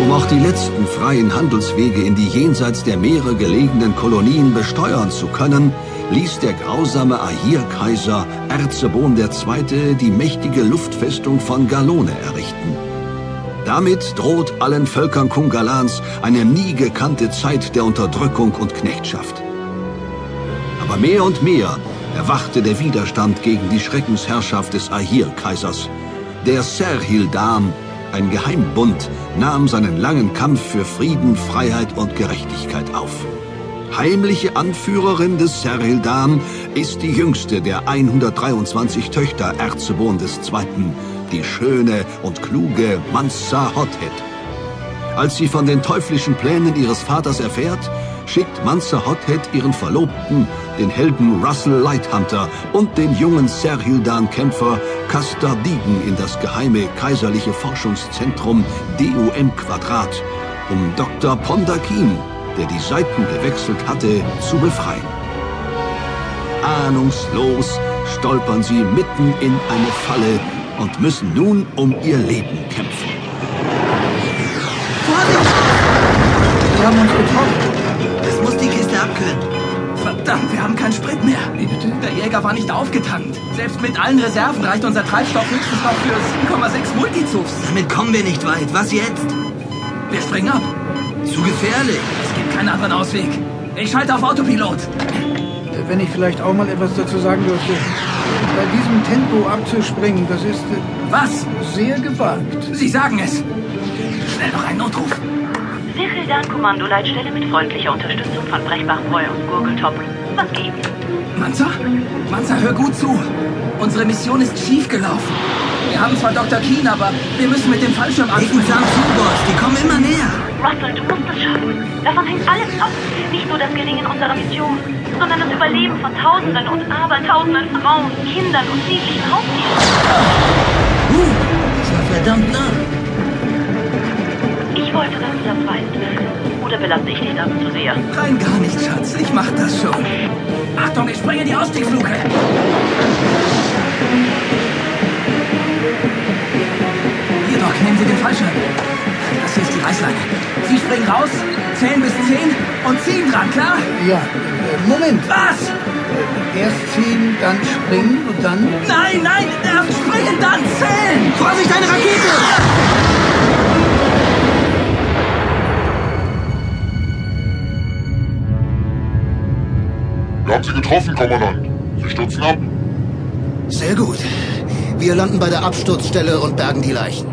Um auch die letzten freien Handelswege in die jenseits der Meere gelegenen Kolonien besteuern zu können, ließ der grausame Ahir-Kaiser Erzebon II. die mächtige Luftfestung von Galone errichten. Damit droht allen Völkern Kungalans eine nie gekannte Zeit der Unterdrückung und Knechtschaft. Aber mehr und mehr erwachte der Widerstand gegen die Schreckensherrschaft des Ahir-Kaisers. Der Serhildam ein Geheimbund nahm seinen langen Kampf für Frieden, Freiheit und Gerechtigkeit auf. Heimliche Anführerin des Serhildam ist die jüngste der 123 Töchter Erzebon II., die schöne und kluge Mansa Hothead. Als sie von den teuflischen Plänen ihres Vaters erfährt, schickt Mansa Hothead ihren Verlobten, den Helden Russell Lighthunter und den jungen Serhildan-Kämpfer Castor Diegen in das geheime kaiserliche Forschungszentrum DUM Quadrat, um Dr. Pondakin, der die Seiten gewechselt hatte, zu befreien. Ahnungslos stolpern sie mitten in eine Falle und müssen nun um ihr Leben kämpfen. Vorsicht! Wir haben uns getroffen. Es muss die Kiste abkühlen. Verdammt, wir haben keinen Sprit mehr. Wie bitte? Der Jäger war nicht aufgetankt. Selbst mit allen Reserven reicht unser Treibstoff höchstens noch für 7,6 Multizufs. Damit kommen wir nicht weit. Was jetzt? Wir springen ab. Zu gefährlich. Es gibt keinen anderen Ausweg. Ich schalte auf Autopilot. Wenn ich vielleicht auch mal etwas dazu sagen dürfte. Bei diesem Tempo abzuspringen, das ist Was? sehr gewagt. Sie sagen es. Schnell noch einen Notruf. Sicheldan Kommandoleitstelle mit freundlicher Unterstützung von Brechbachbräu und Gurgeltop. Was gibt's? Manza? Manza, hör gut zu. Unsere Mission ist schiefgelaufen. Wir haben zwar Dr. Keen, aber wir müssen mit dem Fallschirm. Zahn zu, Boss. Die kommen immer näher. Russell, du musst es schaffen. Davon hängt alles ab. Nicht nur das Gelingen unserer Mission, sondern das Überleben von Tausenden und Abertausenden Frauen, Kindern und niedlichen Raubtieren. Uh, das war verdammt nah. Das weißt. Oder belaste ich dich damit zu sehr? Rein gar nicht, Schatz. Ich mach das schon. Achtung, ich springe in die Ausstiegsluke. Hier, Doc, nehmen Sie den Fallschirm. Das hier ist die Reißleine. Sie springen raus, zählen bis 10 und ziehen dran, klar? Ja, Moment. Was? Erst ziehen, dann springen und dann... Nein, nein, erst springen, dann zählen! Vorsicht, eine Rakete! Wir haben sie getroffen, Kommandant. Sie stürzen ab. Sehr gut. Wir landen bei der Absturzstelle und bergen die Leichen.